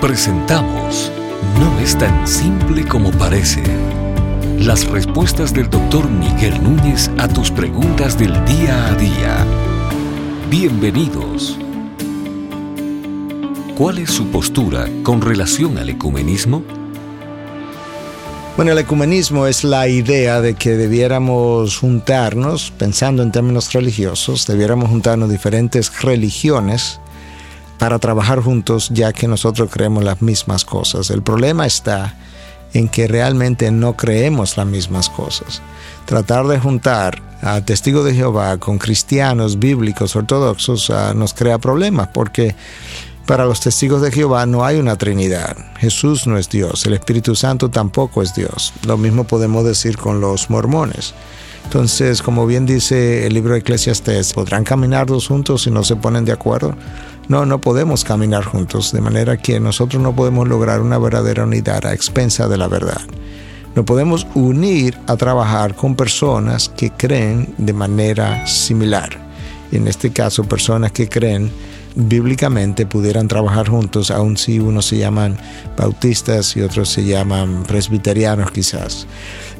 Presentamos No es tan simple como parece. Las respuestas del doctor Miguel Núñez a tus preguntas del día a día. Bienvenidos. ¿Cuál es su postura con relación al ecumenismo? Bueno, el ecumenismo es la idea de que debiéramos juntarnos, pensando en términos religiosos, debiéramos juntarnos diferentes religiones para trabajar juntos ya que nosotros creemos las mismas cosas. El problema está en que realmente no creemos las mismas cosas. Tratar de juntar a testigos de Jehová con cristianos bíblicos ortodoxos ah, nos crea problemas porque para los testigos de Jehová no hay una Trinidad. Jesús no es Dios, el Espíritu Santo tampoco es Dios. Lo mismo podemos decir con los mormones. Entonces, como bien dice el libro de Eclesiastes, ¿podrán caminar dos juntos si no se ponen de acuerdo? No, no podemos caminar juntos, de manera que nosotros no podemos lograr una verdadera unidad a expensa de la verdad. No podemos unir a trabajar con personas que creen de manera similar. En este caso, personas que creen bíblicamente pudieran trabajar juntos, aun si unos se llaman bautistas y otros se llaman presbiterianos quizás.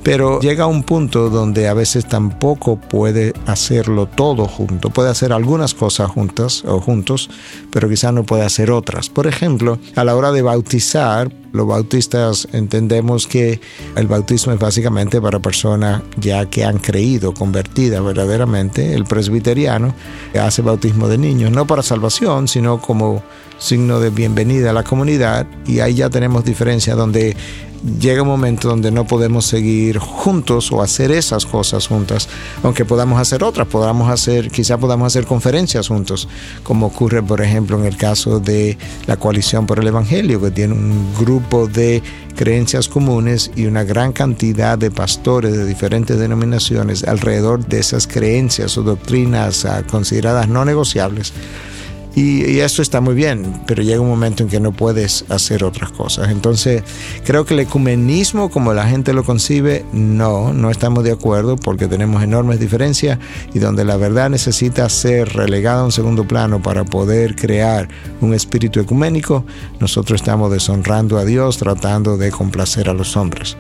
Pero llega un punto donde a veces tampoco puede hacerlo todo junto. Puede hacer algunas cosas juntas o juntos, pero quizás no puede hacer otras. Por ejemplo, a la hora de bautizar, los bautistas entendemos que el bautismo es básicamente para personas ya que han creído, convertidas verdaderamente. El presbiteriano hace bautismo de niños, no para salvación, sino como signo de bienvenida a la comunidad. Y ahí ya tenemos diferencia donde llega un momento donde no podemos seguir juntos o hacer esas cosas juntas, aunque podamos hacer otras, podamos hacer, quizá podamos hacer conferencias juntos, como ocurre por ejemplo en el caso de la coalición por el Evangelio, que tiene un grupo de creencias comunes y una gran cantidad de pastores de diferentes denominaciones alrededor de esas creencias o doctrinas ah, consideradas no negociables y, eso está muy bien, pero llega un momento en que no puedes hacer otras cosas. Entonces, creo que el ecumenismo, como la gente lo concibe, no, no estamos de acuerdo porque tenemos enormes diferencias y donde la verdad necesita ser relegada a un segundo plano para poder crear un espíritu ecuménico, nosotros estamos deshonrando a Dios tratando de complacer a los hombres.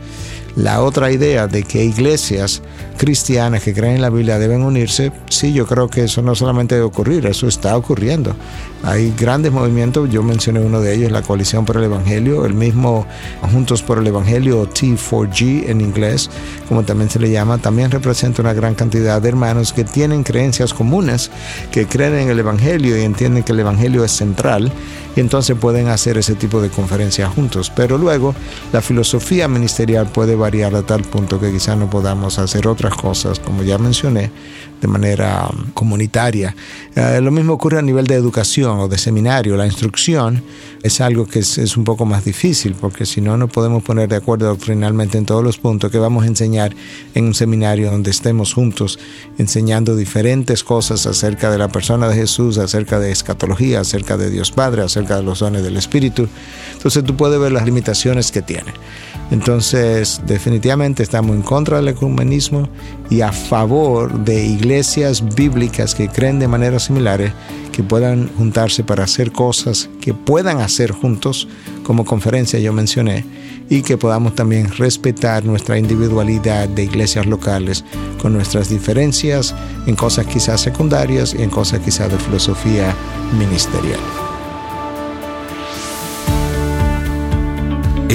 La otra idea de que iglesias cristianas que creen en la Biblia deben unirse, sí, yo creo que eso no solamente debe ocurrir, eso está ocurriendo. Hay grandes movimientos, yo mencioné uno de ellos, la Coalición por el Evangelio, el mismo Juntos por el Evangelio, T4G en inglés, como también se le llama, también representa una gran cantidad de hermanos que tienen creencias comunes, que creen en el Evangelio y entienden que el Evangelio es central, y entonces pueden hacer ese tipo de conferencias juntos. Pero luego la filosofía ministerial puede variar a tal punto que quizás no podamos hacer otras cosas, como ya mencioné, de manera um, comunitaria. Eh, lo mismo ocurre a nivel de educación o de seminario. La instrucción es algo que es, un poco más difícil porque si no, no podemos poner de acuerdo doctrinalmente en todos los puntos que vamos a enseñar en un seminario donde estemos juntos enseñando diferentes cosas acerca de la persona de Jesús, acerca de escatología, acerca de Dios Padre, acerca de los dones del Espíritu. Entonces tú puedes ver las limitaciones que tiene. Entonces, definitivamente estamos en contra del ecumenismo y a favor de iglesias bíblicas que creen de manera similar, que puedan juntarse para hacer cosas que puedan hacer juntos, como conferencia yo mencioné, y que podamos también respetar nuestra individualidad de iglesias locales con nuestras diferencias en cosas quizás secundarias y en cosas quizás de filosofía ministerial.